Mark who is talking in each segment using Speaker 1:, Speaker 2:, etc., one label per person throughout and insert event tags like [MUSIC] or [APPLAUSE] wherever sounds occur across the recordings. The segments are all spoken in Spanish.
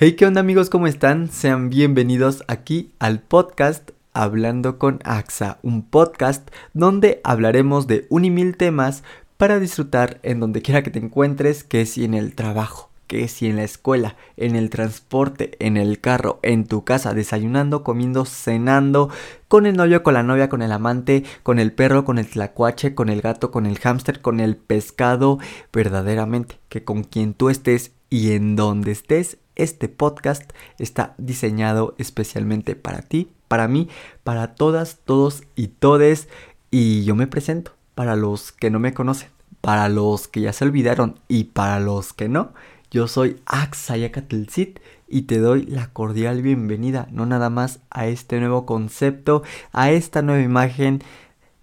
Speaker 1: Hey, ¿qué onda amigos? ¿Cómo están? Sean bienvenidos aquí al podcast Hablando con AXA, un podcast donde hablaremos de un y mil temas para disfrutar en donde quiera que te encuentres, que si en el trabajo, que si en la escuela, en el transporte, en el carro, en tu casa, desayunando, comiendo, cenando, con el novio, con la novia, con el amante, con el perro, con el tlacuache, con el gato, con el hámster, con el pescado, verdaderamente, que con quien tú estés y en donde estés, este podcast está diseñado especialmente para ti, para mí, para todas, todos y todes. Y yo me presento para los que no me conocen, para los que ya se olvidaron y para los que no. Yo soy Axayacatelcit y te doy la cordial bienvenida, no nada más a este nuevo concepto, a esta nueva imagen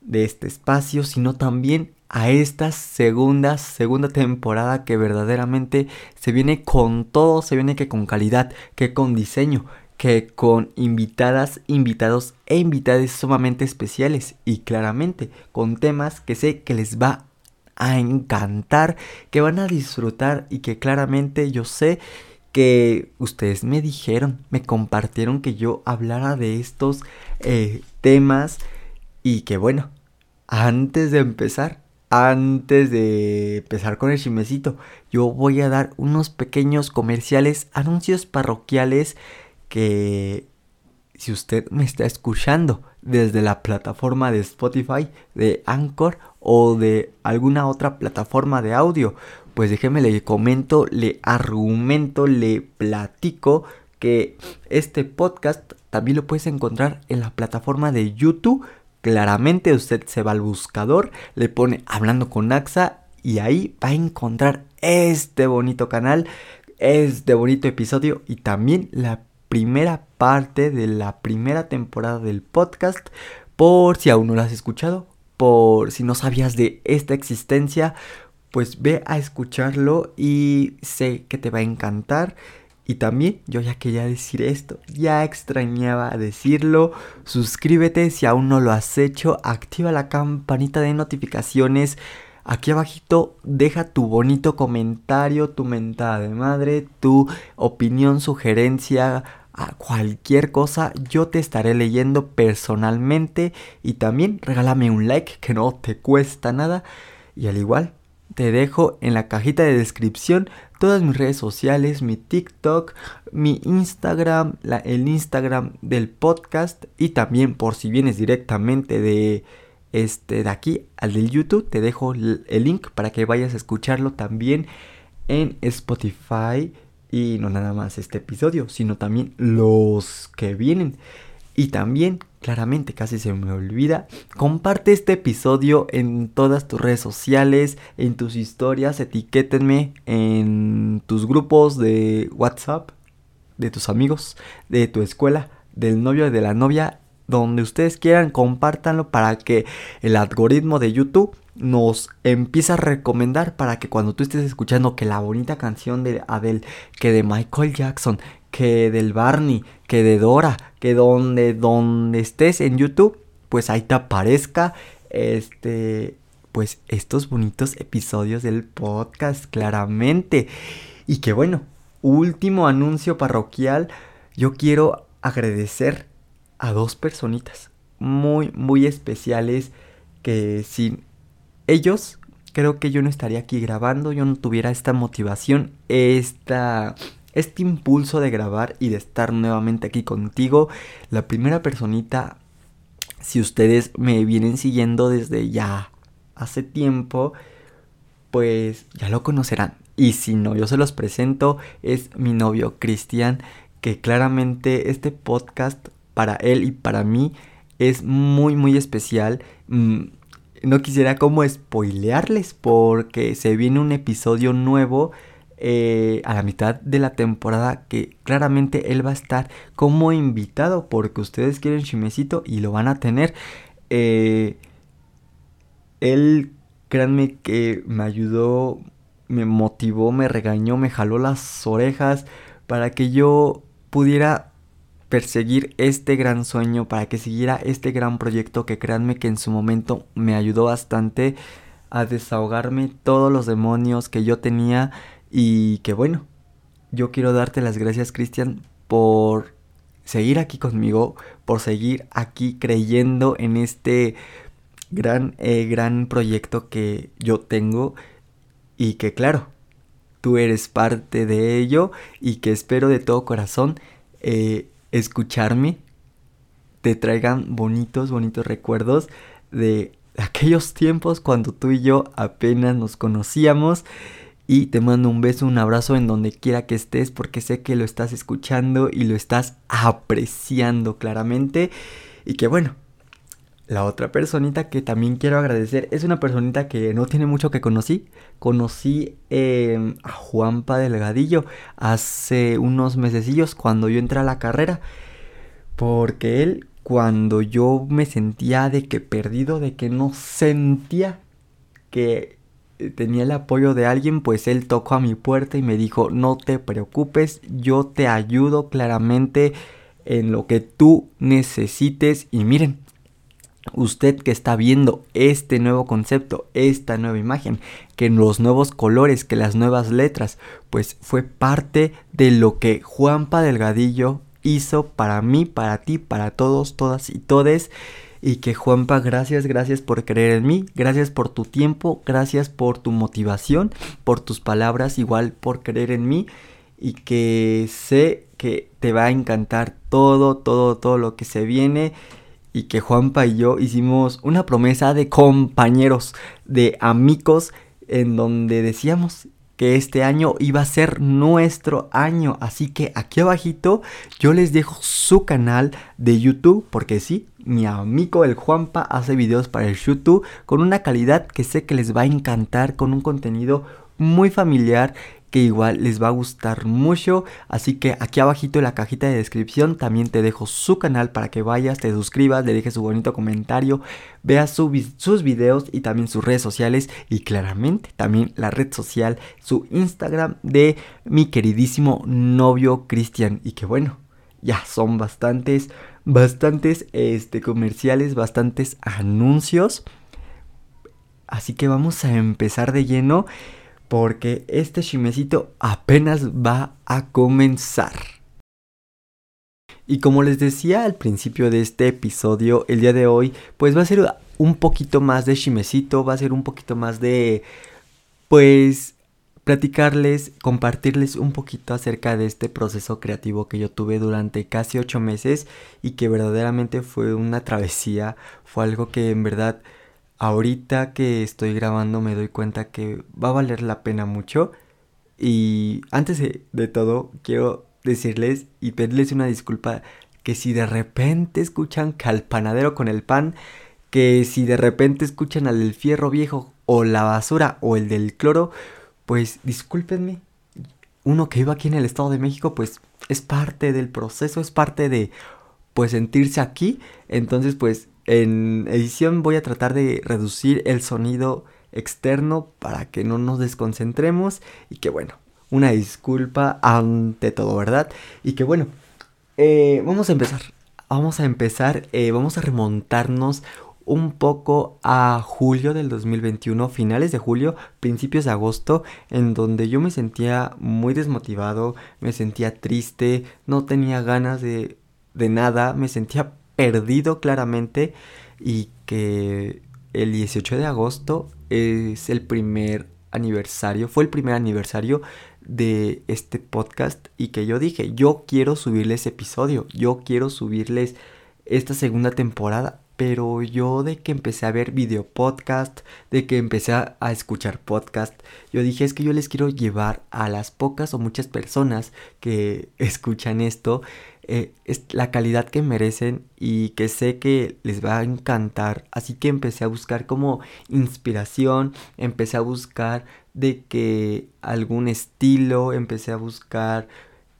Speaker 1: de este espacio, sino también a esta segunda, segunda temporada que verdaderamente se viene con todo, se viene que con calidad, que con diseño, que con invitadas, invitados e invitadas sumamente especiales y claramente con temas que sé que les va a encantar, que van a disfrutar y que claramente yo sé que ustedes me dijeron, me compartieron que yo hablara de estos eh, temas y que bueno, antes de empezar antes de empezar con el chimecito, yo voy a dar unos pequeños comerciales, anuncios parroquiales que si usted me está escuchando desde la plataforma de Spotify, de Anchor o de alguna otra plataforma de audio, pues déjeme le comento, le argumento, le platico que este podcast también lo puedes encontrar en la plataforma de YouTube Claramente usted se va al buscador, le pone hablando con AXA y ahí va a encontrar este bonito canal, este bonito episodio y también la primera parte de la primera temporada del podcast. Por si aún no lo has escuchado, por si no sabías de esta existencia, pues ve a escucharlo y sé que te va a encantar. Y también yo ya quería decir esto, ya extrañaba decirlo. Suscríbete si aún no lo has hecho, activa la campanita de notificaciones. Aquí abajito deja tu bonito comentario, tu mentada de madre, tu opinión, sugerencia, cualquier cosa, yo te estaré leyendo personalmente y también regálame un like que no te cuesta nada y al igual te dejo en la cajita de descripción todas mis redes sociales, mi TikTok, mi Instagram, el Instagram del podcast y también por si vienes directamente de este de aquí al del YouTube, te dejo el link para que vayas a escucharlo también en Spotify y no nada más este episodio, sino también los que vienen. Y también, claramente, casi se me olvida, comparte este episodio en todas tus redes sociales, en tus historias, etiquétenme en tus grupos de WhatsApp, de tus amigos, de tu escuela, del novio y de la novia, donde ustedes quieran, compártanlo para que el algoritmo de YouTube nos empiece a recomendar para que cuando tú estés escuchando que la bonita canción de Adele, que de Michael Jackson, que del Barney, que de Dora, que donde, donde estés en YouTube, pues ahí te aparezca este, pues estos bonitos episodios del podcast, claramente. Y que bueno, último anuncio parroquial, yo quiero agradecer a dos personitas muy, muy especiales que sin ellos creo que yo no estaría aquí grabando, yo no tuviera esta motivación, esta este impulso de grabar y de estar nuevamente aquí contigo. La primera personita, si ustedes me vienen siguiendo desde ya hace tiempo, pues ya lo conocerán. Y si no, yo se los presento, es mi novio Cristian, que claramente este podcast para él y para mí es muy muy especial. Mm, no quisiera como spoilearles porque se viene un episodio nuevo eh, a la mitad de la temporada que claramente él va a estar como invitado porque ustedes quieren chimecito y lo van a tener. Eh, él, créanme que me ayudó, me motivó, me regañó, me jaló las orejas para que yo pudiera perseguir este gran sueño, para que siguiera este gran proyecto que créanme que en su momento me ayudó bastante a desahogarme todos los demonios que yo tenía y que bueno, yo quiero darte las gracias, Cristian, por seguir aquí conmigo, por seguir aquí creyendo en este gran, eh, gran proyecto que yo tengo y que claro, tú eres parte de ello y que espero de todo corazón eh, escucharme, te traigan bonitos, bonitos recuerdos de aquellos tiempos cuando tú y yo apenas nos conocíamos. Y te mando un beso, un abrazo en donde quiera que estés porque sé que lo estás escuchando y lo estás apreciando claramente. Y que bueno, la otra personita que también quiero agradecer es una personita que no tiene mucho que conocí. Conocí em, a Juanpa Delgadillo hace unos mesecillos cuando yo entré a la carrera. Porque él, cuando yo me sentía de que perdido, de que no sentía que tenía el apoyo de alguien, pues él tocó a mi puerta y me dijo, no te preocupes, yo te ayudo claramente en lo que tú necesites. Y miren, usted que está viendo este nuevo concepto, esta nueva imagen, que los nuevos colores, que las nuevas letras, pues fue parte de lo que Juanpa Delgadillo hizo para mí, para ti, para todos, todas y todes. Y que Juanpa, gracias, gracias por creer en mí, gracias por tu tiempo, gracias por tu motivación, por tus palabras, igual por creer en mí. Y que sé que te va a encantar todo, todo, todo lo que se viene y que Juanpa y yo hicimos una promesa de compañeros, de amigos, en donde decíamos que este año iba a ser nuestro año. Así que aquí abajito yo les dejo su canal de YouTube, porque sí, mi amigo el Juanpa hace videos para el YouTube con una calidad que sé que les va a encantar, con un contenido muy familiar que igual les va a gustar mucho. Así que aquí abajito en la cajita de descripción también te dejo su canal para que vayas, te suscribas, le dejes su bonito comentario, veas sus videos y también sus redes sociales y claramente también la red social, su Instagram de mi queridísimo novio Cristian. Y que bueno, ya son bastantes, bastantes este, comerciales, bastantes anuncios. Así que vamos a empezar de lleno porque este chimecito apenas va a comenzar. Y como les decía al principio de este episodio, el día de hoy, pues va a ser un poquito más de chimecito, va a ser un poquito más de, pues, platicarles, compartirles un poquito acerca de este proceso creativo que yo tuve durante casi ocho meses y que verdaderamente fue una travesía, fue algo que en verdad ahorita que estoy grabando me doy cuenta que va a valer la pena mucho. Y antes de, todo, quiero decirles y pedirles una disculpa que si de repente escuchan que al panadero con el pan, que si de repente escuchan al del fierro viejo o la basura o el del cloro, pues discúlpenme. Uno que vive aquí en el Estado de México, pues es parte del proceso, es parte de pues sentirse aquí. Entonces, pues en edición voy a tratar de reducir el sonido externo para que no nos desconcentremos y que bueno, una disculpa ante todo, ¿verdad? Y que bueno, eh, vamos a empezar. Vamos a empezar, eh, vamos a remontarnos un poco a julio del 2021, finales de julio, principios de agosto, en donde yo me sentía muy desmotivado, me sentía triste, no tenía ganas de, de nada, me sentía perdido claramente y que el 18 de agosto es el primer aniversario, fue el primer aniversario de este podcast y que yo dije, yo quiero subirles episodio, yo quiero subirles esta segunda temporada, pero yo de que empecé a ver video podcast, de que empecé a, escuchar podcast, yo dije es que yo les quiero llevar a las pocas o muchas personas que [LAUGHS] escuchan esto eh, es la calidad que merecen y que sé que les va a encantar. Así que empecé a buscar como inspiración, empecé a buscar de que algún estilo, empecé a buscar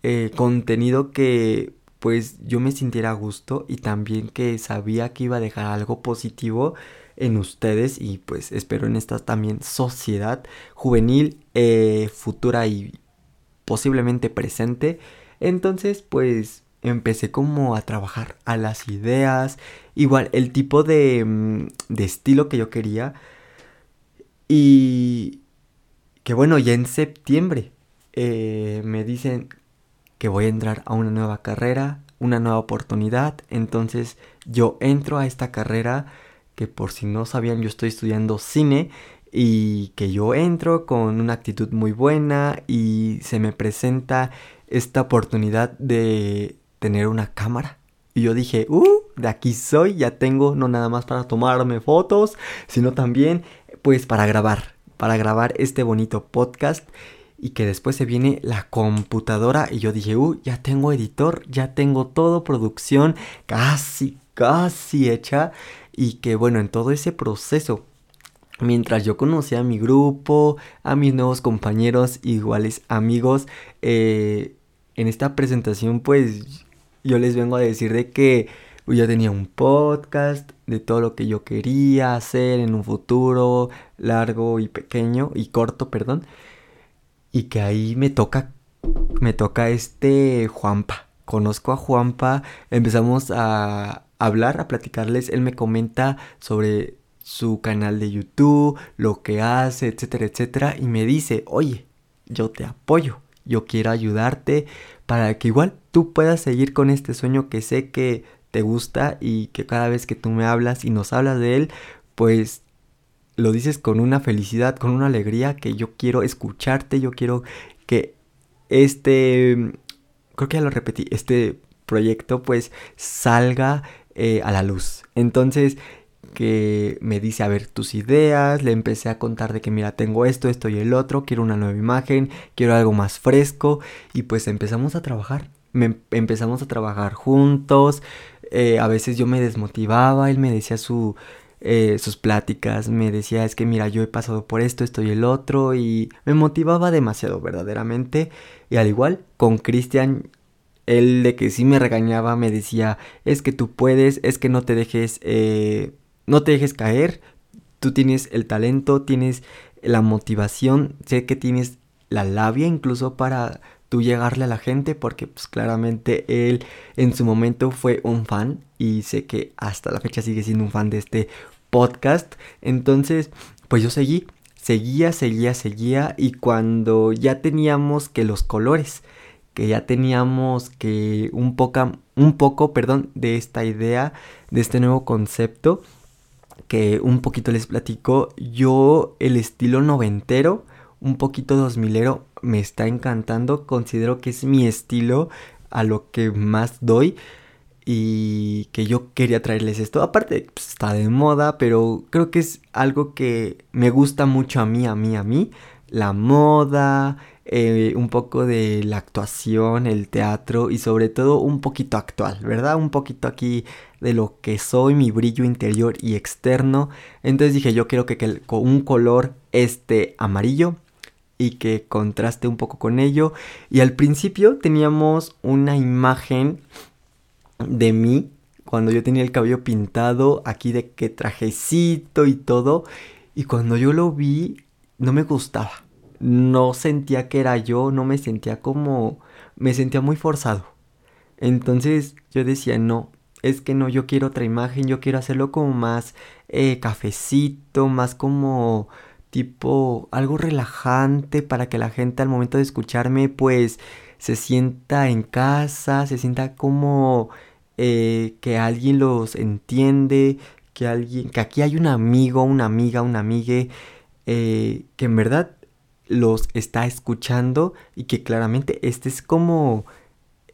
Speaker 1: eh, contenido que pues yo me sintiera a gusto y también que sabía que iba a dejar algo positivo en ustedes y pues espero en esta también sociedad juvenil, eh, futura y posiblemente presente. Entonces pues empecé como a trabajar a las ideas, igual el tipo de, mm, de estilo que yo quería. Y que bueno, ya en septiembre, eh, me dicen que voy a entrar a una nueva carrera, una nueva oportunidad. Entonces yo entro a esta carrera que por si no sabían yo estoy estudiando cine y que yo entro con una actitud muy buena y se me presenta esta oportunidad de tener una cámara. Y yo dije, uh, de aquí soy, ya tengo no nada más para tomarme fotos, sino también pues para grabar, para grabar este bonito podcast y que después se viene la computadora y yo dije, uh, ya tengo editor, ya tengo todo, producción casi, casi hecha y que bueno, en todo ese proceso Mientras yo conocía a mi grupo, a mis nuevos compañeros, iguales amigos, eh, en esta presentación pues yo les vengo a decir de que yo tenía un podcast de todo lo que yo quería hacer en un futuro largo y pequeño y corto, perdón. Y que ahí me toca me toca este Juanpa. Conozco a Juanpa, empezamos a hablar, a platicarles, él me comenta sobre su canal de YouTube, lo que hace, etcétera, etcétera, y me dice, oye, yo te apoyo, yo quiero ayudarte para que igual tú puedas seguir con este sueño que sé que te gusta y que cada vez que tú me hablas y nos hablas de él, pues lo dices con una felicidad, con una alegría que yo quiero escucharte, yo quiero que este, creo que ya lo repetí, este proyecto pues salga eh, a la luz. Entonces, que me dice a ver tus ideas, le empecé a contar de que mira tengo esto, esto y el otro, quiero una nueva imagen, quiero algo más fresco y pues empezamos a trabajar, me, empezamos a trabajar juntos, eh, a veces yo me desmotivaba, él me decía su, eh, sus pláticas, me decía es que mira yo he pasado por esto, esto y el otro y me motivaba demasiado verdaderamente. Y al igual con Cristian él de que sí me regañaba me decía es que tú puedes, es que no te dejes eh, no te dejes caer, tú tienes el talento, tienes la motivación, sé que tienes la labia incluso para tú llegarle a la gente porque pues claramente él en su momento fue un fan y sé que hasta la fecha sigue siendo un fan de este podcast. Entonces, pues yo seguí, seguía, seguía, seguía y cuando ya teníamos que los colores, que ya teníamos que un poco, un poco, perdón, de esta idea, de este nuevo concepto, que un poquito les platico, yo el estilo noventero, un poquito dos milero, me está encantando, considero que es mi estilo a lo que más doy y que yo quería traerles esto. Aparte, pues, está de moda, pero creo que es algo que me gusta mucho a mí, a mí, a mí. La moda, eh, un poco de la actuación, el teatro y sobre todo un poquito actual, ¿verdad? Un poquito aquí de lo que soy, mi brillo interior y externo. Entonces dije, yo quiero que, que un color esté amarillo y que contraste un poco con ello. Y al principio teníamos una imagen de mí cuando yo tenía el cabello pintado, aquí de que trajecito y todo. Y cuando yo lo vi, no me gustaba no sentía que era yo, no me sentía como, me sentía muy forzado. Entonces yo decía, no, es que no, yo quiero otra imagen, yo quiero hacerlo como más eh, cafecito, más como tipo algo relajante para que la gente al momento de escucharme pues se sienta en casa, se sienta como eh, que alguien los entiende, que alguien, que aquí hay un amigo, una amiga, una amigue, eh, que en verdad los está escuchando y que claramente este es como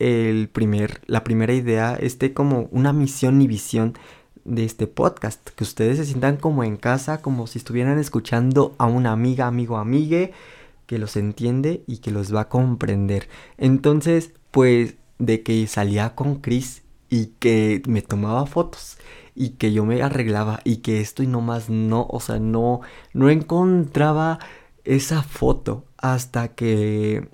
Speaker 1: el primer, la primera idea, este como una misión y visión de este podcast, que ustedes se sientan como en casa, como si estuvieran escuchando a una amiga, amigo, amigue, que los entiende y que los va a comprender. Entonces, pues de que salía con Chris y que me tomaba fotos y que yo me arreglaba y que esto y no más no, o sea, no no encontraba esa foto hasta que,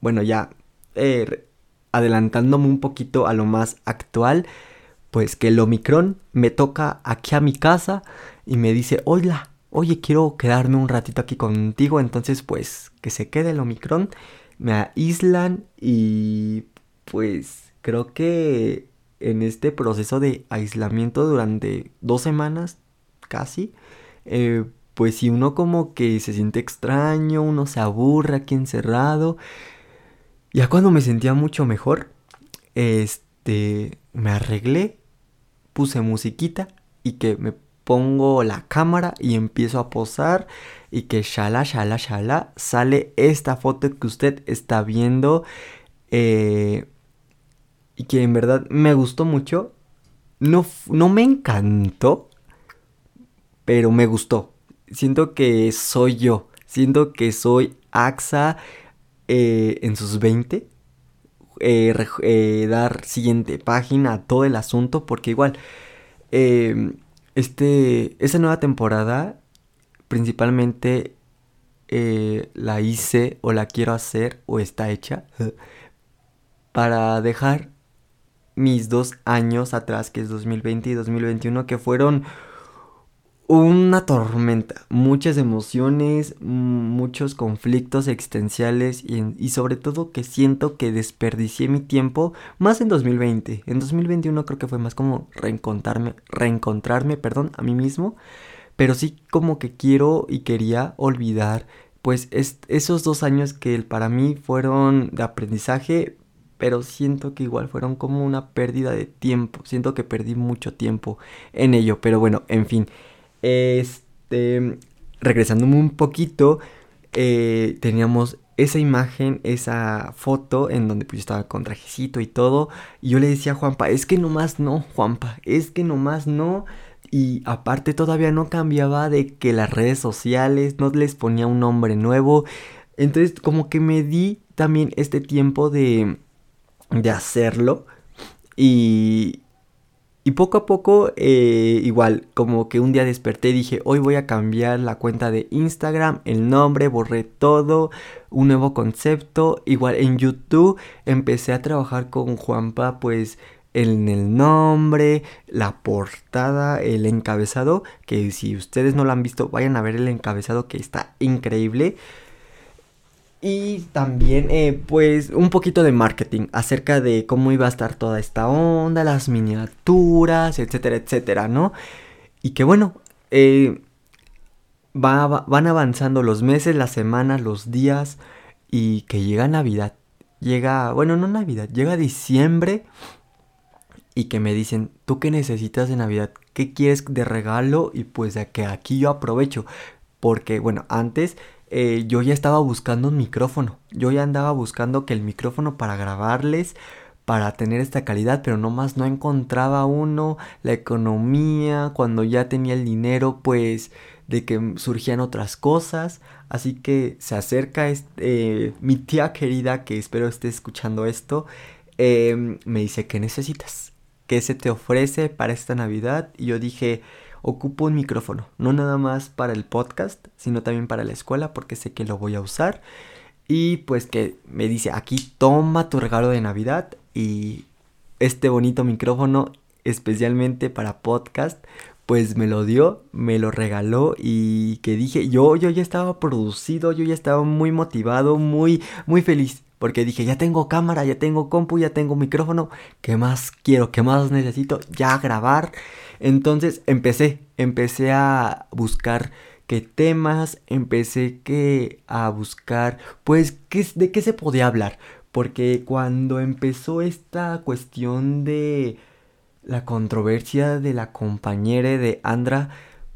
Speaker 1: bueno, ya eh, adelantándome un poquito a lo más actual, pues que el Omicron me toca aquí a mi casa y me dice, hola, oye, quiero quedarme un ratito aquí contigo, entonces pues que se quede el Omicron, me aíslan y pues creo que en este proceso de aislamiento durante dos semanas casi, eh, pues si uno como que se siente extraño, uno se aburre aquí encerrado. Ya cuando me sentía mucho mejor, este, me arreglé, puse musiquita y que me pongo la cámara y empiezo a posar y que shala, shala, shala, sale esta foto que usted está viendo eh, y que en verdad me gustó mucho. No, no me encantó, pero me gustó. Siento que soy yo, siento que soy AXA eh, en sus 20. Eh, dar siguiente página a todo el asunto porque igual este, esa nueva temporada principalmente eh, la hice o la quiero hacer o está hecha [LAUGHS] para dejar mis dos años atrás, que es 2020 y 2021, que fueron una tormenta, muchas emociones, muchos conflictos existenciales y, y, sobre todo que siento que desperdicié mi tiempo más en 2020. En 2021 creo que fue más como reencontrarme, reencontrarme, perdón, a mí mismo, pero sí como que quiero y quería olvidar pues esos dos años que para mí fueron de aprendizaje, pero siento que igual fueron como una pérdida de tiempo, siento que perdí mucho tiempo en ello, pero bueno, en fin. Este, regresándome un poquito, eh, teníamos esa imagen, esa foto en donde pues yo estaba con trajecito y todo. Y yo le decía a Juanpa, es que nomás no, Juanpa, es que nomás no. Y aparte todavía no cambiaba de que las redes sociales no les ponía un nombre nuevo. Entonces como que me di también este tiempo de, de hacerlo. Y, y poco a poco, eh, igual, como que un día desperté y dije, hoy voy a cambiar la cuenta de Instagram, el nombre, borré todo, un nuevo concepto. Igual en YouTube empecé a trabajar con Juanpa, pues en el nombre, la portada, el encabezado, que si ustedes no lo han visto, vayan a ver el encabezado que está increíble. Y también, eh, pues, un poquito de marketing acerca de cómo iba a estar toda esta onda, las miniaturas, etcétera, etcétera, ¿no? Y que bueno, eh, van avanzando los meses, las semanas, los días, y que llega Navidad. Llega, bueno, no Navidad, llega diciembre y que me dicen, ¿tú qué necesitas de Navidad? ¿Qué quieres de regalo? Y pues de que aquí yo aprovecho. Porque, bueno, antes eh, yo ya estaba buscando un micrófono. Yo ya andaba buscando que el micrófono para grabarles, para tener esta calidad, pero nomás no encontraba uno. La economía, cuando ya tenía el dinero, pues de que surgían otras cosas. Así que se acerca este, mi tía querida, que espero esté escuchando esto, em, me dice, ¿qué necesitas? ¿Qué se te ofrece para esta Navidad? Y yo dije, ocupo un micrófono, no nada más para el podcast, sino también para la escuela porque sé que lo voy a usar. Y pues que me dice, aquí toma tu regalo de Navidad y este bonito micrófono especialmente para podcast, pues me lo dio, me lo regaló y que dije, yo, yo ya estaba producido, yo ya estaba muy motivado, muy, muy feliz. Porque dije, ya tengo cámara, ya tengo compu, ya tengo micrófono. ¿Qué más quiero? ¿Qué más necesito? Ya grabar. Entonces empecé, empecé a buscar qué temas, empecé que a buscar, pues, ¿qué, de qué se podía hablar. Porque cuando empezó esta cuestión de la controversia de la compañera de Andra,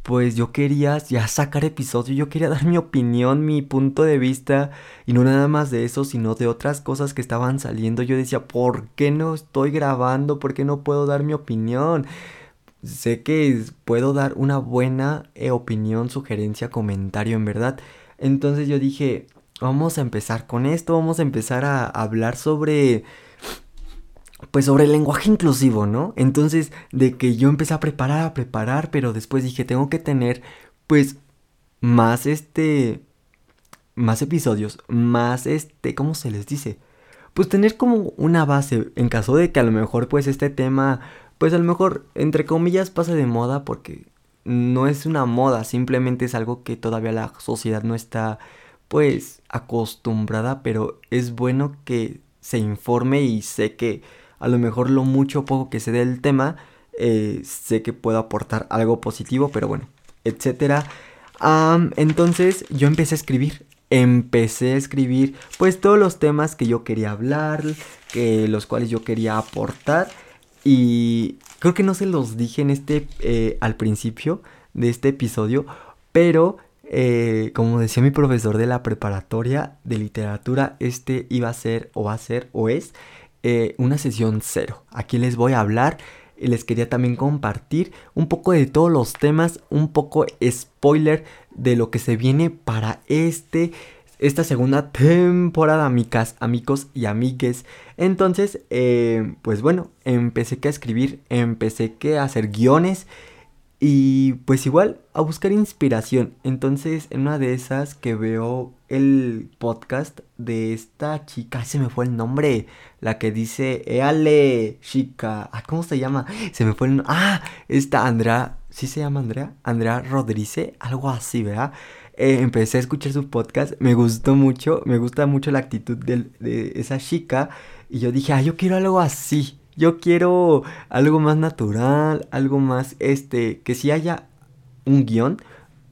Speaker 1: pues yo quería ya sacar episodio, yo quería [LAUGHS] dar mi opinión, mi punto de vista, y no nada más de eso, sino de otras cosas que estaban saliendo. Yo decía, ¿por qué no estoy grabando? ¿Por qué no puedo dar mi opinión? Sé que puedo dar una buena eh, opinión, sugerencia, comentario, en verdad. Entonces yo dije, vamos a empezar con esto, vamos a empezar a hablar sobre pues sobre el lenguaje inclusivo, ¿no? Entonces, de que yo empecé a preparar, a preparar, pero después dije, tengo que tener, pues, más este, más episodios, más este, ¿cómo se les dice? Pues tener como una base en caso de que a lo mejor, pues, este tema, pues a lo mejor, entre comillas, pase de moda porque no es una moda, simplemente es algo que todavía la sociedad no está, pues, acostumbrada, pero es bueno que se informe y sé que a lo mejor lo mucho o poco que se dé el tema, eh, sé que puedo aportar algo positivo, pero bueno, etcétera. entonces yo empecé a escribir. Empecé a escribir pues todos los temas que yo quería hablar, que los cuales yo quería aportar. Y creo que no se los dije en este eh, al principio de este episodio, pero eh, como decía mi profesor de la preparatoria de literatura, este iba a ser o va a ser o es eh, una sesión cero. Aquí les voy a hablar y les quería también compartir un poco de todos los temas, un poco spoiler de lo que se viene para este esta segunda temporada, amigas, amigos y amigues. Entonces, eh, pues bueno, empecé que a escribir, empecé que a hacer guiones y pues igual a buscar inspiración. Entonces, en una de esas que veo el podcast de esta chica, se me fue el nombre, la que dice, éale, chica, ah, ¿cómo se llama? Se me fue el nombre, ah, esta Andrea, ¿sí se llama Andrea? Andrea Rodríguez, algo así, ¿verdad? Eh, empecé a escuchar su podcast, me gustó mucho, me gusta mucho la actitud de, esa chica y yo dije, ah, yo quiero algo así. Yo quiero algo más natural, algo más, este, que sí haya un guion,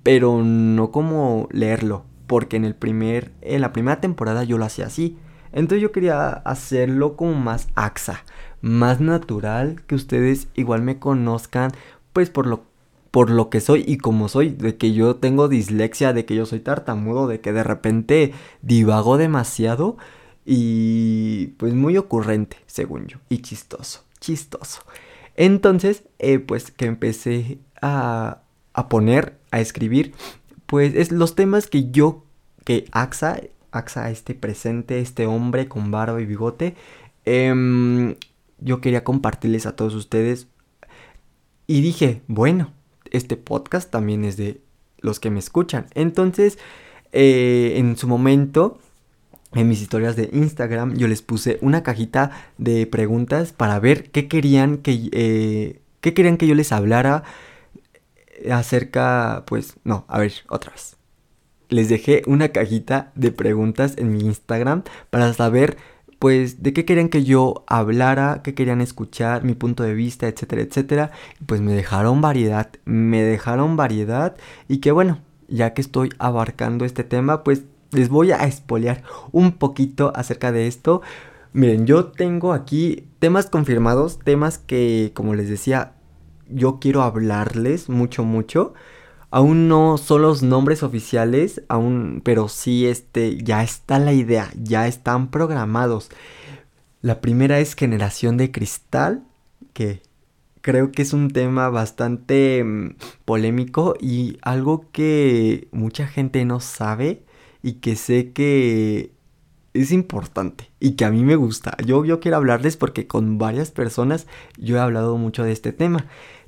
Speaker 1: pero no como leerlo, porque en el primer, en la primera temporada yo lo hacía así. Entonces yo quería hacerlo como más axa, más natural, que ustedes igual me conozcan, pues por lo por lo que soy y como soy, de que yo tengo dislexia, de que yo soy tartamudo, de que de repente divago demasiado y pues muy ocurrente, según yo, y chistoso, chistoso. Entonces, eh, pues que empecé a, a poner, a escribir, pues es los temas que yo, que AXA, AXA este presente, este hombre con barba y bigote, em, yo quería compartirles a todos ustedes. Y dije, bueno, este podcast también es de los que me escuchan. Entonces, eh, en su momento, en mis historias de Instagram, yo les puse una cajita de preguntas para ver qué querían que, eh, qué querían que yo les hablara acerca, pues, no, a ver, otra vez. Les dejé una cajita de preguntas en mi Instagram para saber pues de qué querían que yo hablara, qué querían escuchar, mi punto de vista, etcétera, etcétera. Pues me dejaron variedad, me dejaron variedad y que bueno, ya que estoy abarcando este tema, pues les voy a espolear un poquito acerca de esto. Miren, yo tengo aquí temas confirmados, temas que, como les decía, yo quiero hablarles mucho, mucho. Aún no son los nombres oficiales, aún, pero sí este, ya está la idea, ya están programados. La primera es Generación de Cristal, que creo que es un tema bastante mm, polémico y algo que mucha gente no sabe y que sé que es importante y que a mí me gusta. Yo, yo quiero hablarles porque con varias personas yo he hablado mucho de este tema.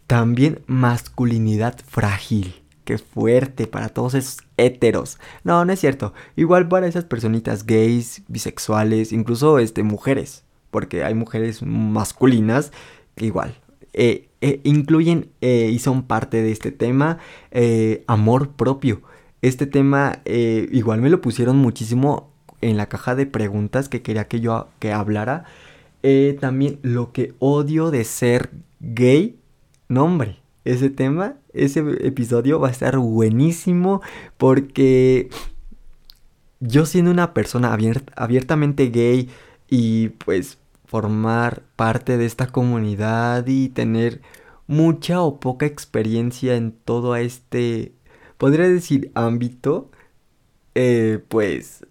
Speaker 1: También masculinidad frágil. Qué fuerte para todos esos héteros. No, no es cierto. Igual para esas personitas gays, bisexuales, incluso este, mujeres. Porque hay mujeres masculinas igual eh, eh, incluyen eh, y son parte de este tema. amor propio. Este tema igual me lo pusieron muchísimo en la caja de preguntas que quería que yo que hablara. también lo que odio de ser gay. No, hombre ese tema, ese episodio va a estar buenísimo porque yo siendo una persona abiertamente gay y pues formar parte de esta comunidad y tener mucha o poca experiencia en todo este, podría decir, ámbito, eh, pues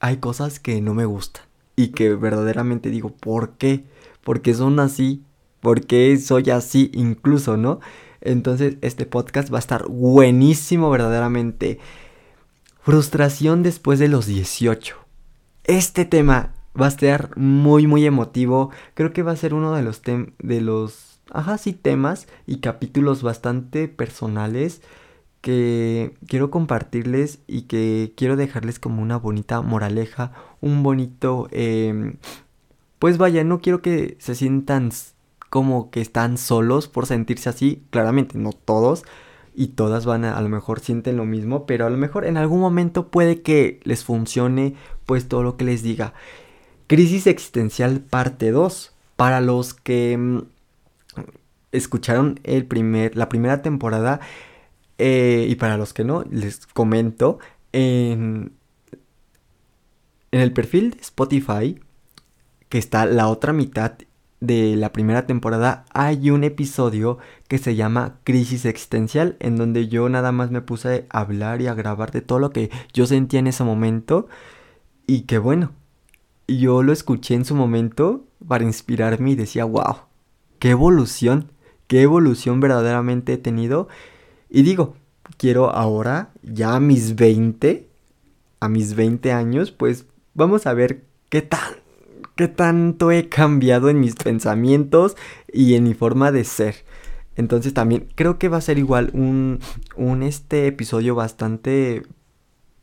Speaker 1: hay cosas que no me gustan y que verdaderamente digo, ¿por qué? Porque son así porque soy así incluso, ¿no? Entonces este podcast va a estar buenísimo verdaderamente. Frustración después de los 18. Este tema va a estar muy muy emotivo. Creo que va a ser uno de los de los ajá, sí temas y capítulos bastante personales que quiero compartirles y que quiero dejarles como una bonita moraleja, un bonito em, pues vaya, no quiero que se sientan como que están solos por sentirse así, claramente no todos y todas van a a lo mejor sienten lo mismo, pero a lo mejor en algún momento puede que les funcione pues todo lo que les diga. Crisis existencial parte 2. Para los que mm, escucharon el primer, la primera temporada, Eh, y para los que no, les comento en, en el perfil de Spotify, que está la otra mitad de la primera temporada, hay un episodio que se llama Crisis Existencial, en donde yo nada más me puse a hablar y a grabar de todo lo que yo sentía en ese momento. Y que bueno, yo lo escuché en su momento para inspirarme y decía, wow, qué evolución, qué evolución verdaderamente he tenido. Y digo, quiero ahora, ya a mis 20, a mis 20 años, pues vamos a ver qué tan, tanto he cambiado en mis pensamientos y en mi forma de ser. Entonces también creo que va a ser igual un, un este episodio bastante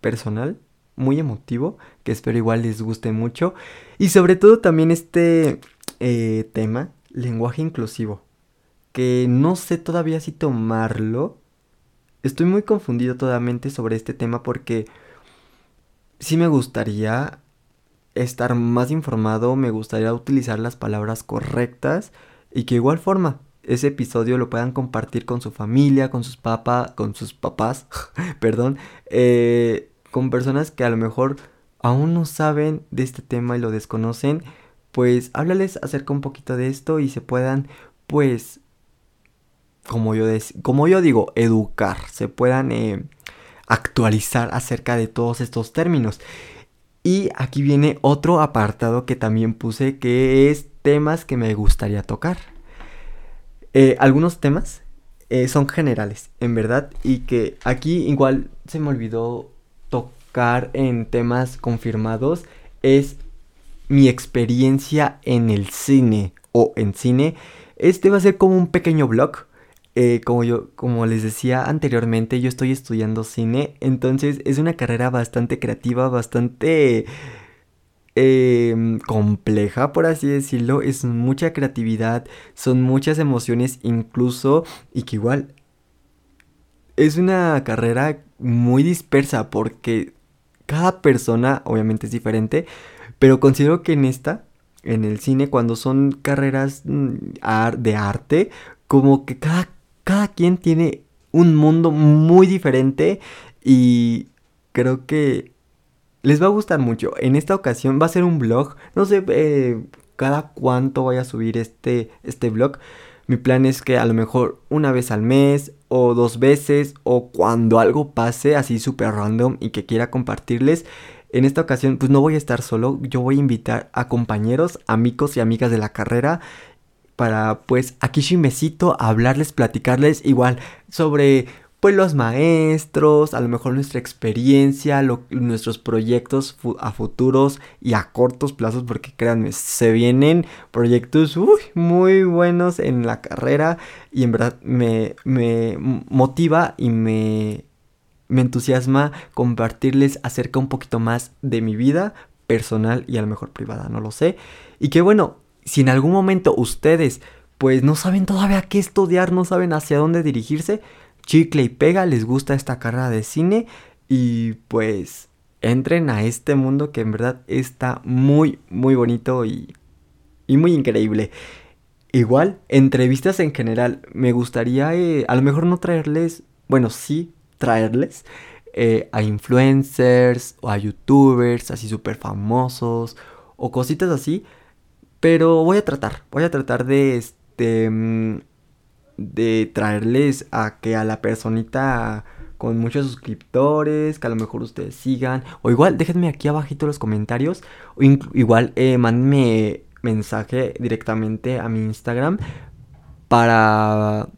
Speaker 1: personal, muy emotivo, que espero igual les guste mucho. Y sobre todo también este eh, tema, lenguaje inclusivo, que no sé todavía si tomarlo. Estoy muy confundido totalmente sobre este tema porque sí me gustaría estar más informado, me gustaría utilizar las palabras correctas y que igual forma ese episodio lo puedan compartir con su familia, con sus papás, con sus papás, [LAUGHS] perdón, eh, con personas que a lo mejor aún no saben de este tema y lo desconocen, pues háblales acerca un poquito de esto y se puedan, pues, como yo, como yo digo, educar, se puedan eh, actualizar acerca de todos estos términos. Y aquí viene otro apartado que también puse que es temas que me gustaría tocar. Eh, algunos temas eh, son generales, en verdad, y que aquí igual se me olvidó tocar en temas confirmados es mi experiencia en el cine o en cine. Este va a ser como un pequeño blog. Eh, como yo, como les decía anteriormente, yo estoy estudiando cine, entonces es una carrera bastante creativa, bastante em, compleja, por así decirlo. Es mucha creatividad, son muchas emociones incluso, y que igual es una carrera muy dispersa porque cada persona obviamente es diferente, pero considero que en esta, en el cine, cuando son carreras mm, de arte, como que cada, cada quien tiene un mundo muy diferente y creo que les va a gustar mucho. En esta ocasión va a ser un blog, no sé eh, cada cuánto voy a subir este, este blog. Mi plan es que a lo mejor una vez al mes o dos veces o cuando algo pase así súper random y que quiera compartirles. En esta ocasión pues no voy a estar solo, yo voy a invitar a compañeros, amigos y amigas de la carrera para pues aquí besito hablarles, platicarles igual sobre pues los maestros, a lo mejor nuestra experiencia, nuestros proyectos a futuros y a cortos plazos, porque créanme, se vienen proyectos muy buenos en la carrera y en verdad me, me motiva y me, me entusiasma compartirles acerca un poquito más de mi vida personal y a lo mejor privada, no lo sé. Y que bueno, si en algún momento ustedes pues no saben todavía qué estudiar, no saben hacia dónde dirigirse, chicle y pega, les gusta esta carrera de cine y pues entren a este mundo que en verdad está muy, muy bonito y, y muy increíble. Igual, entrevistas en general, me gustaría eh, a lo mejor no traerles, bueno, sí traerles eh, a influencers o a youtubers así súper famosos o cositas así, pero voy a tratar, voy a tratar de este... Mm, de traerles a que a la personita con muchos suscriptores, que a lo mejor ustedes sigan, o igual déjenme aquí abajito los comentarios, o igual eh, mándenme mensaje directamente a mi Instagram para...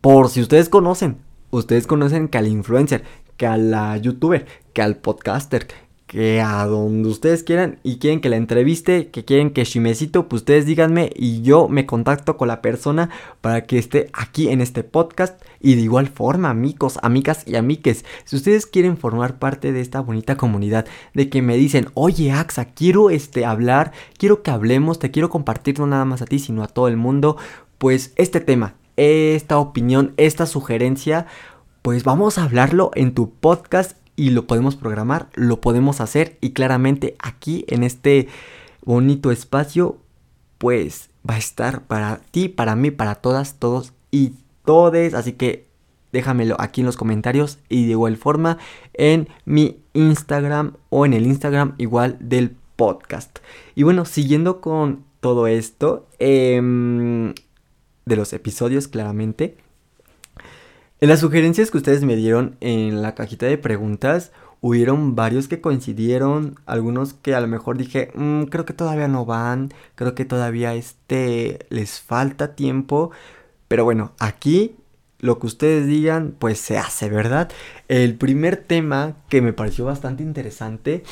Speaker 1: Por si ustedes conocen, ustedes conocen que al influencer, que a la youtuber, que al podcaster, que a donde ustedes quieran y quieren que la entreviste, que quieren que Shimecito, pues ustedes díganme y yo me contacto con la persona para que esté aquí en este podcast. Y de igual forma, amigos, amigas y amiques, si ustedes quieren formar parte de esta bonita comunidad, de que me dicen, oye Axa, quiero este hablar, quiero que hablemos, te quiero compartir no nada más a ti, sino a todo el mundo, pues este tema, esta opinión, esta sugerencia, pues vamos a hablarlo en tu podcast y lo podemos programar, lo podemos hacer y claramente aquí en este bonito espacio pues va a estar para ti, para mí, para todas, todos y todes, así que déjamelo aquí en los comentarios y de igual forma en mi Instagram o en el Instagram igual del podcast. Y bueno, siguiendo con todo esto em, de los episodios claramente. En las sugerencias que ustedes me dieron en la cajita de preguntas, hubieron varios que coincidieron, algunos que a lo mejor dije, mm, creo que todavía no van, creo que todavía este les falta tiempo, pero bueno, aquí lo que ustedes digan, pues se hace, ¿verdad? El primer tema que me pareció bastante interesante,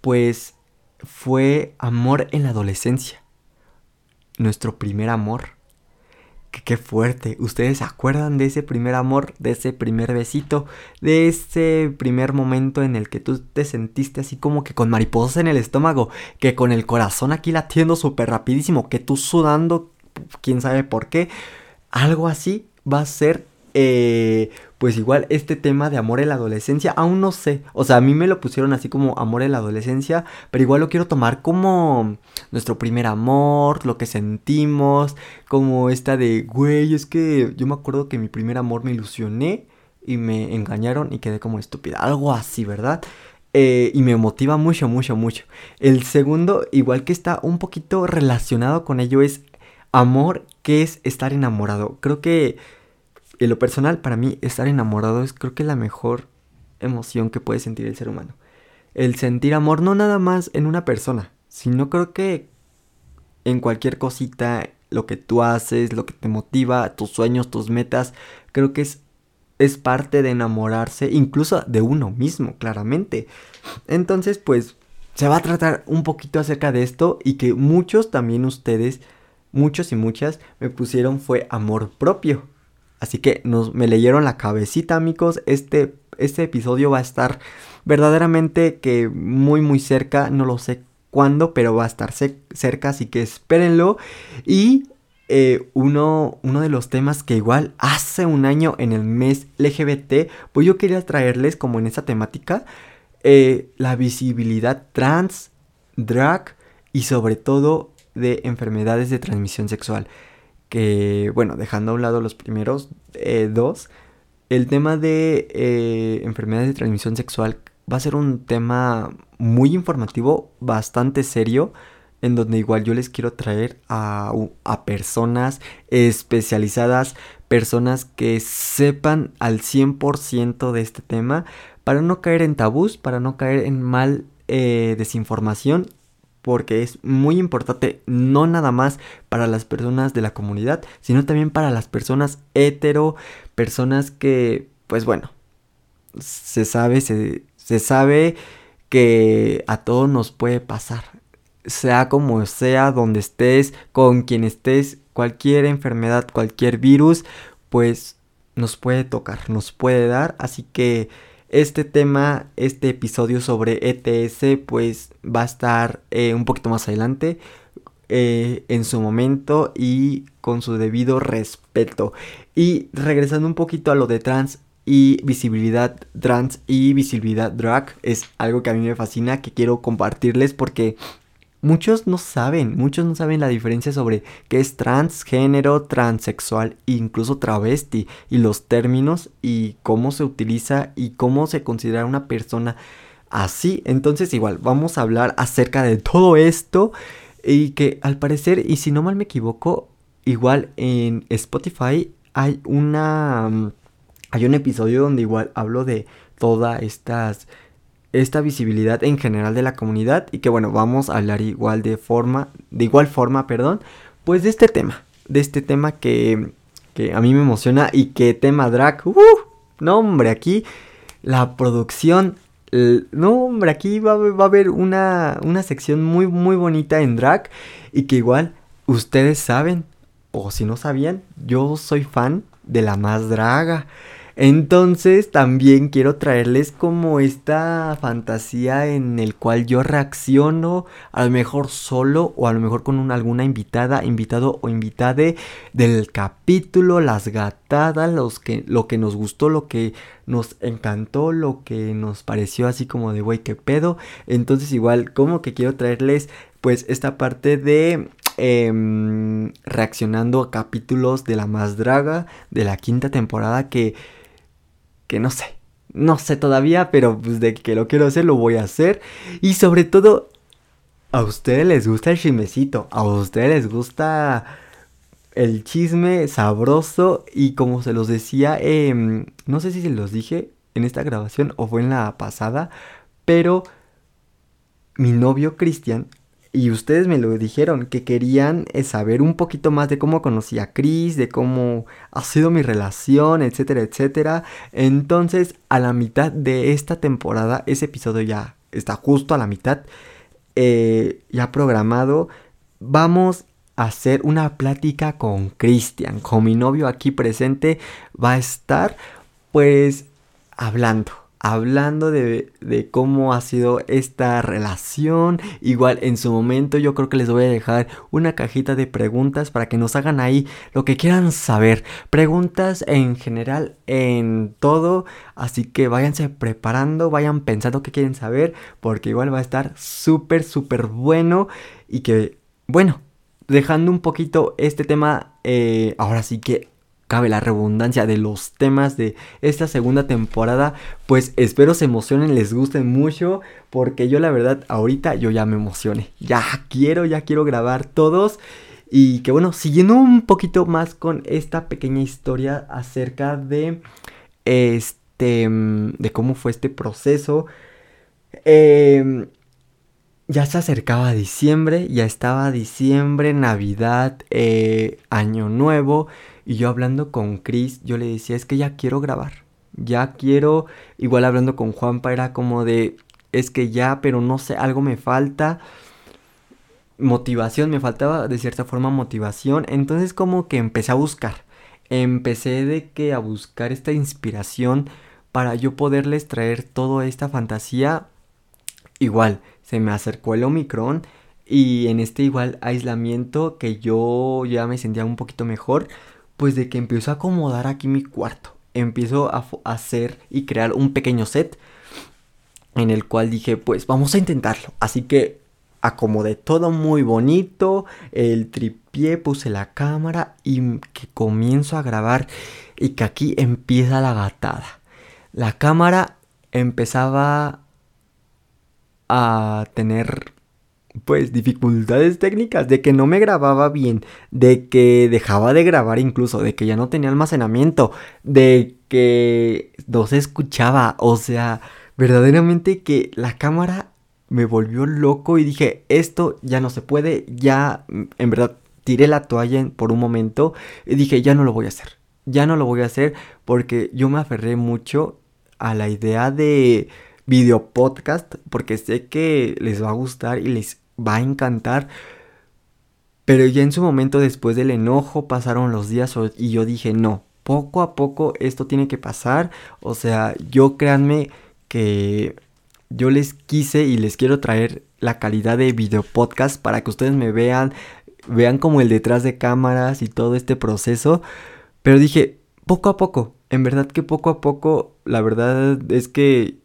Speaker 1: pues fue amor en la adolescencia. Nuestro primer amor. Que qué fuerte. ¿Ustedes se acuerdan de ese primer amor, de ese primer besito, de ese primer momento en el que tú te sentiste así como que con mariposas en el estómago, que con el corazón aquí latiendo súper rapidísimo, que tú sudando, quién sabe por qué? Algo así va a ser eh, pues igual este tema de amor en la adolescencia, aún no sé. O sea, a mí me lo pusieron así como amor en la adolescencia, pero igual lo quiero tomar como nuestro primer amor, lo que sentimos, como esta de, güey, es que yo me acuerdo que mi primer amor me ilusioné y me engañaron y quedé como estúpida. Algo así, ¿verdad? Eh, y me motiva mucho, mucho, mucho. El segundo, igual que está un poquito relacionado con ello, es amor, que es estar enamorado. Creo que en lo personal, para mí, estar enamorado es creo que la mejor emoción que puede sentir el ser humano. El sentir amor no nada más en una persona, sino creo que en cualquier cosita, lo que tú haces, lo que te motiva, tus sueños, tus metas, creo que es, es parte de enamorarse, incluso de uno mismo, claramente. Entonces, pues, se va a tratar un poquito acerca de esto y que muchos también ustedes, muchos y muchas, me pusieron fue amor propio. Así que nos, me leyeron la cabecita, amigos. Este, este episodio va a estar verdaderamente que muy, muy cerca. No lo sé cuándo, pero va a estar cerca, así que espérenlo. Y eh, uno, uno de los temas que igual hace un año en el mes LGBT, pues yo quería traerles como en esa temática eh, la visibilidad trans, drag y sobre todo de enfermedades de transmisión sexual que, bueno, dejando a un lado los primeros eh, dos, el tema de eh, enfermedades de transmisión sexual va a ser un tema muy informativo, bastante serio, en donde igual yo les quiero traer a, personas especializadas, personas que sepan al 100% de este tema, para no caer en tabús, para no caer en mal eh, desinformación porque es muy importante no nada más para las personas de la comunidad, sino también para las personas hetero, personas que, pues bueno, se sabe, se, sabe que a todos nos puede pasar, sea como sea, donde estés, con quien estés, cualquier enfermedad, cualquier virus, pues nos puede tocar, nos puede dar, así que este tema, este episodio sobre ETS, pues va a estar eh, un poquito más adelante. Eh, en su momento y con su debido respeto. Y regresando un poquito a lo de trans y visibilidad trans y visibilidad drag, es algo que a mí me fascina, que quiero compartirles porque Muchos no saben, muchos no saben la diferencia sobre qué es transgénero, transexual incluso travesti y los términos y cómo se utiliza y cómo se considera una persona así. Entonces igual vamos a hablar acerca de todo esto y que al parecer y si no mal me equivoco, igual en Spotify hay una hay un episodio donde igual hablo de todas estas esta visibilidad en general de la comunidad y que bueno, vamos a hablar igual de forma, de igual forma, perdón, pues de este tema, de este tema que, que a mí me emociona y que tema drag, uh, no hombre, aquí la producción, no hombre, aquí va, va a haber una, una sección muy, muy bonita en drag y que igual ustedes saben, o si no sabían, yo soy fan de la más draga. Entonces también quiero traerles como esta fantasía en el cual yo reacciono, a lo mejor solo o a lo mejor con alguna invitada, invitado o invitade del capítulo, las gatadas, los que, lo que nos gustó, lo que nos encantó, lo que nos pareció así como de güey, qué pedo. Entonces igual como que quiero traerles pues esta parte de em, reaccionando a capítulos de la más draga de la quinta temporada que que no sé. No sé todavía, pero pues de que lo quiero hacer, lo voy a hacer. Y sobre todo, a ustedes les gusta el chismecito. A ustedes les gusta el chisme sabroso. Y como se los decía, em, no sé si se los dije en esta grabación o fue en la pasada. Pero mi novio Cristian y ustedes me lo dijeron, que querían eh, saber un poquito más de cómo conocí a Chris, de cómo ha sido mi relación, etcétera, etcétera. Entonces, a la mitad de esta temporada, ese episodio ya está justo a la mitad, eh, ya programado, vamos a hacer una plática con Cristian, con mi novio aquí presente, va a estar pues hablando hablando de, cómo ha sido esta relación. Igual en su momento yo creo que les voy a dejar una cajita de preguntas para que nos hagan ahí lo que quieran saber. Preguntas en general en todo. Así que váyanse preparando, vayan pensando qué quieren saber. Porque igual va a estar súper, súper bueno. Y que, bueno, dejando un poquito este tema, eh, ahora sí que cabe la redundancia de los temas de esta segunda temporada, pues espero se emocionen, les gusten mucho, porque yo la verdad ahorita yo ya me emocioné, ya quiero, ya quiero grabar todos. Y que bueno, siguiendo un poquito más con esta pequeña historia acerca de este, de cómo fue este proceso. Em, ya se acercaba diciembre, ya estaba diciembre, Navidad, eh, Año Nuevo. Y yo hablando con Chris, yo le decía, es que ya quiero grabar. Ya quiero, igual hablando con Juanpa era como de, es que ya, pero no sé, algo me falta. Motivación, me faltaba de cierta forma motivación. Entonces como que empecé a buscar. Empecé de que a buscar esta inspiración para yo poderles traer toda esta fantasía. Igual, se me acercó el Omicron y en este igual aislamiento que yo ya me sentía un poquito mejor pues de que empiezo a acomodar aquí mi cuarto. Empiezo a hacer y crear un pequeño set en el cual dije, pues vamos a intentarlo. Así que acomodé todo muy bonito, el tripié, puse la cámara y que comienzo a grabar y que aquí empieza la gatada. La cámara empezaba a tener pues dificultades técnicas, de que no me grababa bien, de que dejaba de grabar incluso, de que ya no tenía almacenamiento, de que no se escuchaba, o sea, verdaderamente que la cámara me volvió loco y dije, esto ya no se puede, ya en verdad tiré la toalla por un momento y dije, ya no lo voy a hacer, ya no lo voy a hacer porque yo me aferré mucho a la idea de video podcast porque sé que les va a gustar y les va a encantar. Pero ya en su momento después del enojo pasaron los días y yo dije, no, poco a poco esto tiene que pasar. O sea, yo créanme que yo les quise y les quiero traer la calidad de video podcast para que ustedes me vean, vean como el detrás de cámaras y todo este proceso. Pero dije, poco a poco, en verdad que poco a poco, la verdad es que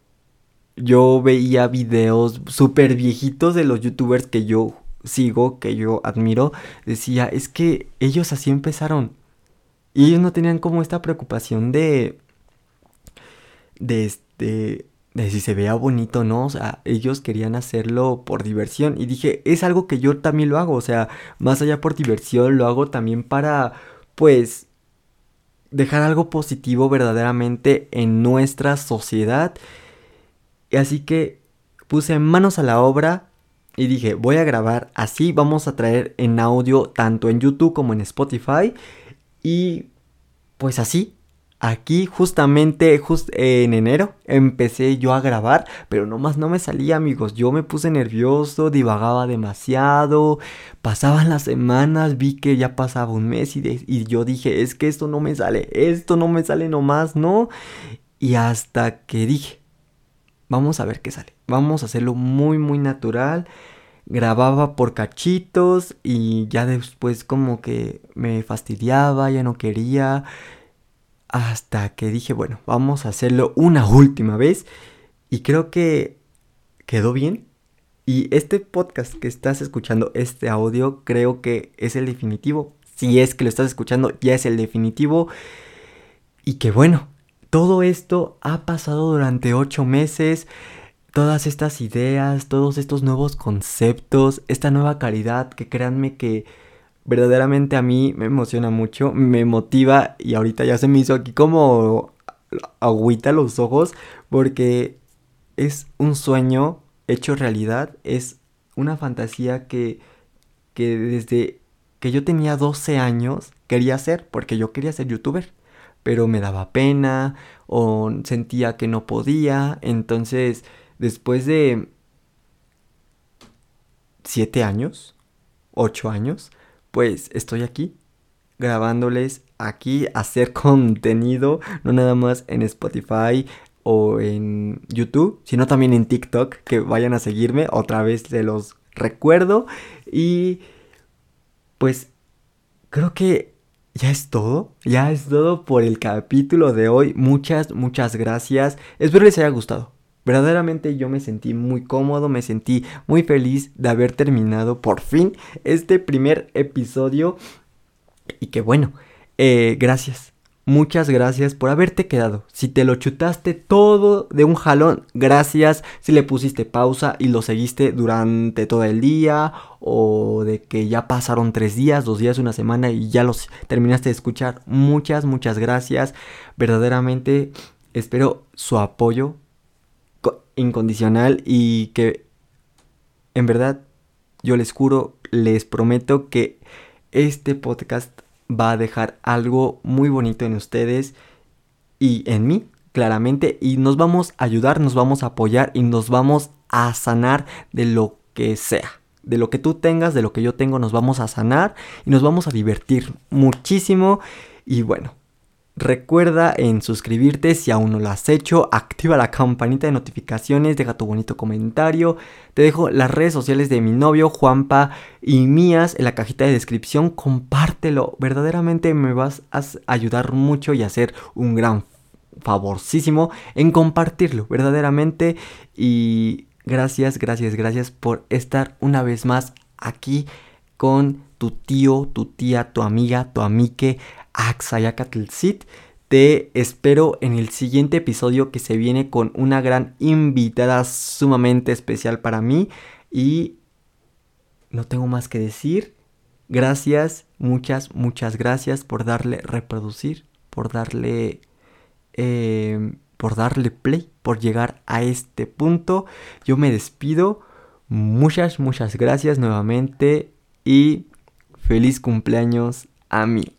Speaker 1: yo veía videos súper viejitos de los youtubers que yo sigo, que yo admiro, decía, es que ellos así empezaron. Y ellos no tenían como esta preocupación de... de este... de si se vea bonito o no, o sea, ellos querían hacerlo por diversión. Y dije, es algo que yo también lo hago, o sea, más allá por diversión, lo hago también para, pues, dejar algo positivo verdaderamente en nuestra sociedad y así que puse manos a la obra y dije, voy a grabar así, vamos a traer en audio tanto en YouTube como en Spotify. Y pues así, aquí justamente en enero empecé yo a grabar, pero nomás no me salía amigos, yo me puse nervioso, divagaba demasiado, pasaban las semanas, vi que ya pasaba un mes y, y yo dije, es que esto no me sale, esto no me sale nomás, ¿no? Y hasta que dije, Vamos a ver qué sale. Vamos a hacerlo muy, muy natural. Grababa por cachitos y ya después como que me fastidiaba, ya no quería. Hasta que dije, bueno, vamos a hacerlo una última vez. Y creo que quedó bien. Y este podcast que estás escuchando, este audio, creo que es el definitivo. Si es que lo estás escuchando, ya es el definitivo. Y que bueno, todo esto ha pasado durante ocho meses. Todas estas ideas, todos estos nuevos conceptos, esta nueva caridad que créanme que verdaderamente a mí me emociona mucho, me motiva y ahorita ya se me hizo aquí como agüita los ojos porque es un sueño hecho realidad, es una fantasía que, que desde que yo tenía 12 años quería hacer, porque yo quería ser youtuber, pero me daba pena o sentía que no podía, entonces después de 7 años, 8 años, pues estoy aquí grabándoles aquí hacer [LAUGHS] contenido, no nada más en Spotify o en YouTube, sino también en TikTok, que vayan a seguirme, otra vez se los recuerdo. Y pues creo que ya es todo, ya es todo por el capítulo de hoy. Muchas, muchas gracias. Espero les haya gustado. Verdaderamente yo me sentí muy cómodo, me sentí muy feliz de haber terminado por fin este primer episodio. Y que bueno, eh, gracias. Muchas gracias por haberte quedado. Si te lo chutaste todo de un jalón, gracias. Si le pusiste pausa y lo seguiste durante todo el día o de que ya pasaron tres días, dos días, una semana y ya los terminaste de escuchar, muchas, muchas gracias. Verdaderamente espero su apoyo incondicional y que en verdad yo les juro, les prometo que este podcast va a dejar algo muy bonito en ustedes y en mí, claramente, y nos vamos a ayudar, nos vamos a apoyar y nos vamos a sanar de lo que sea. De lo que tú tengas, de lo que yo tengo, nos vamos a sanar y nos vamos a divertir muchísimo. Y bueno, Recuerda en suscribirte si aún no lo has hecho, activa la campanita de notificaciones, deja tu bonito comentario. Te dejo las redes sociales de mi novio Juanpa y mías en la cajita de descripción. Compártelo, verdaderamente me vas a ayudar mucho y a hacer un gran favorcísimo en compartirlo, verdaderamente. Y gracias, gracias, gracias por estar una vez más aquí con tu tío, tu tía, tu amiga, tu amique Axayacatlcit. Te espero en el siguiente episodio que se viene con una gran invitada sumamente especial para mí. Y no tengo más que decir. Gracias, muchas, muchas gracias por darle reproducir, por darle, em, por darle play, por llegar a este punto. Yo me despido. Muchas, muchas gracias nuevamente y feliz cumpleaños a mí.